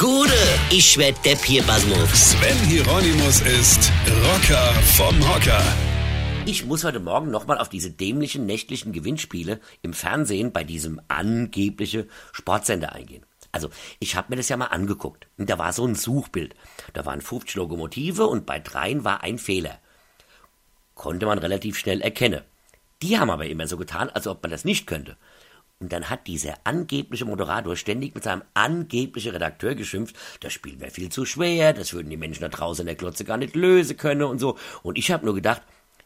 Gude, ich werd Depp hier, Basmus. Sven Hieronymus ist Rocker vom Hocker. Ich muss heute Morgen nochmal auf diese dämlichen nächtlichen Gewinnspiele im Fernsehen bei diesem angebliche Sportsender eingehen. Also, ich habe mir das ja mal angeguckt. Und da war so ein Suchbild. Da waren 50 Lokomotive und bei dreien war ein Fehler. Konnte man relativ schnell erkennen. Die haben aber immer so getan, als ob man das nicht könnte. Und dann hat dieser angebliche Moderator ständig mit seinem angeblichen Redakteur geschimpft, das Spiel wäre viel zu schwer, das würden die Menschen da draußen in der Klotze gar nicht lösen können und so. Und ich habe nur gedacht,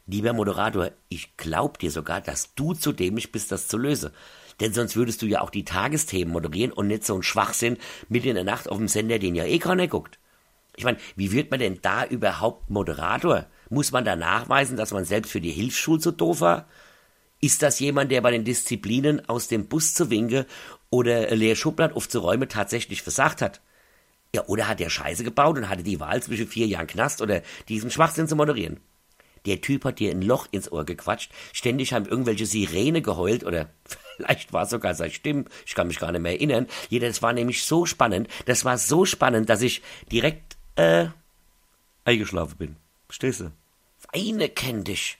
lieber Moderator, ich glaub dir sogar, dass du zu dämlich bist, das zu lösen. Denn sonst würdest du ja auch die Tagesthemen moderieren und nicht so ein Schwachsinn mitten in der Nacht auf dem Sender, den ja eh keiner guckt. Ich meine, wie wird man denn da überhaupt Moderator? Muss man da nachweisen, dass man selbst für die Hilfsschule so doof war? Ist das jemand, der bei den Disziplinen aus dem Bus zu winken oder leer Schublad aufzuräumen tatsächlich versagt hat? Ja, oder hat er Scheiße gebaut und hatte die Wahl zwischen vier Jahren Knast oder diesem Schwachsinn zu moderieren? Der Typ hat dir ein Loch ins Ohr gequatscht, ständig haben irgendwelche Sirene geheult oder vielleicht war es sogar seine Stimme, ich kann mich gar nicht mehr erinnern. Jeder, das war nämlich so spannend, das war so spannend, dass ich direkt, äh, eingeschlafen bin. Verstehst du? Weine kenn dich.